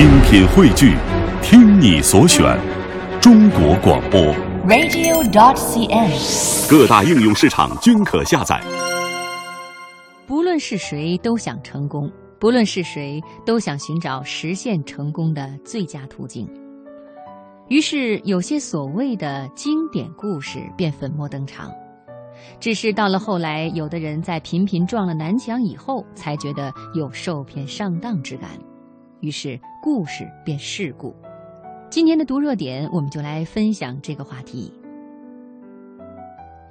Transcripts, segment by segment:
精品汇聚，听你所选，中国广播。radio.dot.cn，。各大应用市场均可下载。不论是谁，都想成功；不论是谁，都想寻找实现成功的最佳途径。于是，有些所谓的经典故事便粉墨登场。只是到了后来，有的人在频频撞了南墙以后，才觉得有受骗上当之感，于是故事变世故。今天的读热点，我们就来分享这个话题。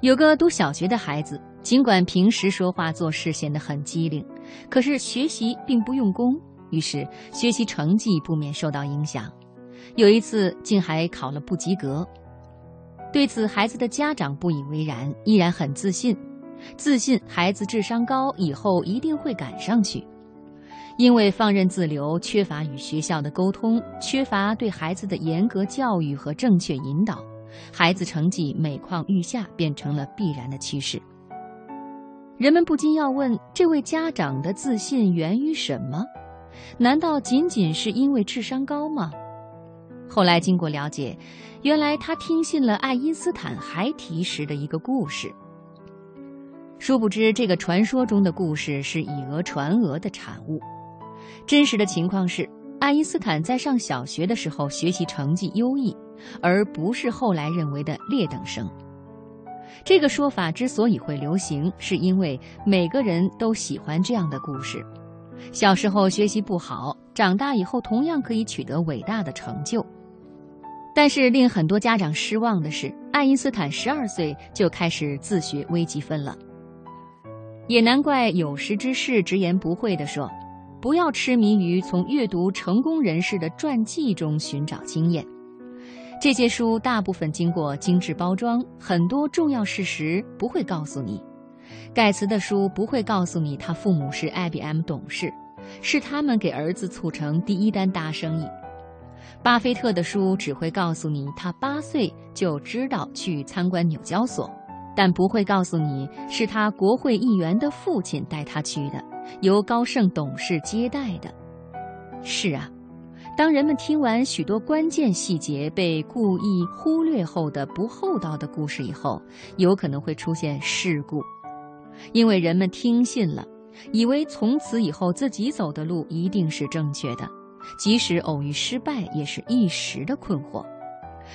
有个读小学的孩子，尽管平时说话做事显得很机灵，可是学习并不用功，于是学习成绩不免受到影响。有一次，竟还考了不及格。对此，孩子的家长不以为然，依然很自信，自信孩子智商高，以后一定会赶上去。因为放任自流，缺乏与学校的沟通，缺乏对孩子的严格教育和正确引导，孩子成绩每况愈下，变成了必然的趋势。人们不禁要问：这位家长的自信源于什么？难道仅仅是因为智商高吗？后来经过了解，原来他听信了爱因斯坦孩提时的一个故事。殊不知，这个传说中的故事是以讹传讹的产物。真实的情况是，爱因斯坦在上小学的时候学习成绩优异，而不是后来认为的劣等生。这个说法之所以会流行，是因为每个人都喜欢这样的故事。小时候学习不好，长大以后同样可以取得伟大的成就。但是令很多家长失望的是，爱因斯坦十二岁就开始自学微积分了。也难怪有识之士直言不讳地说：“不要痴迷于从阅读成功人士的传记中寻找经验。这些书大部分经过精致包装，很多重要事实不会告诉你。盖茨的书不会告诉你他父母是 IBM 董事，是他们给儿子促成第一单大生意。巴菲特的书只会告诉你他八岁就知道去参观纽交所。”但不会告诉你是他国会议员的父亲带他去的，由高盛董事接待的。是啊，当人们听完许多关键细节被故意忽略后的不厚道的故事以后，有可能会出现事故，因为人们听信了，以为从此以后自己走的路一定是正确的，即使偶遇失败，也是一时的困惑。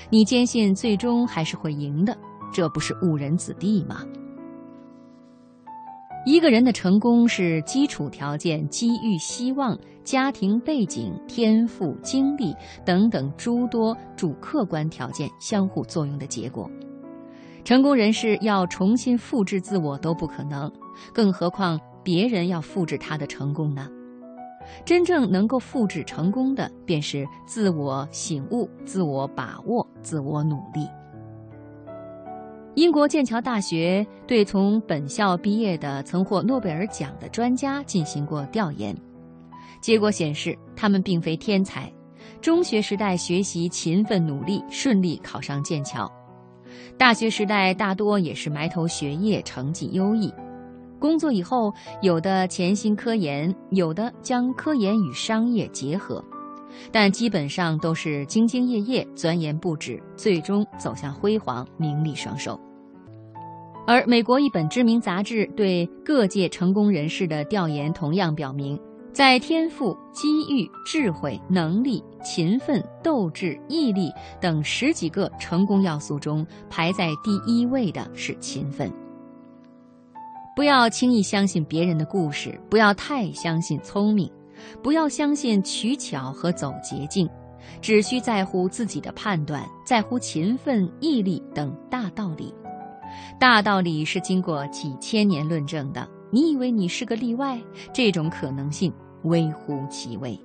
你坚信最终还是会赢的。这不是误人子弟吗？一个人的成功是基础条件、机遇、希望、家庭背景、天赋、经历等等诸多主客观条件相互作用的结果。成功人士要重新复制自我都不可能，更何况别人要复制他的成功呢？真正能够复制成功的，便是自我醒悟、自我把握、自我努力。英国剑桥大学对从本校毕业的曾获诺贝尔奖的专家进行过调研，结果显示，他们并非天才，中学时代学习勤奋努力，顺利考上剑桥；大学时代大多也是埋头学业，成绩优异；工作以后，有的潜心科研，有的将科研与商业结合。但基本上都是兢兢业业、钻研不止，最终走向辉煌、名利双收。而美国一本知名杂志对各界成功人士的调研同样表明，在天赋、机遇、智慧、能力、勤奋、斗志、毅力等十几个成功要素中，排在第一位的是勤奋。不要轻易相信别人的故事，不要太相信聪明。不要相信取巧和走捷径，只需在乎自己的判断，在乎勤奋、毅力等大道理。大道理是经过几千年论证的。你以为你是个例外？这种可能性微乎其微。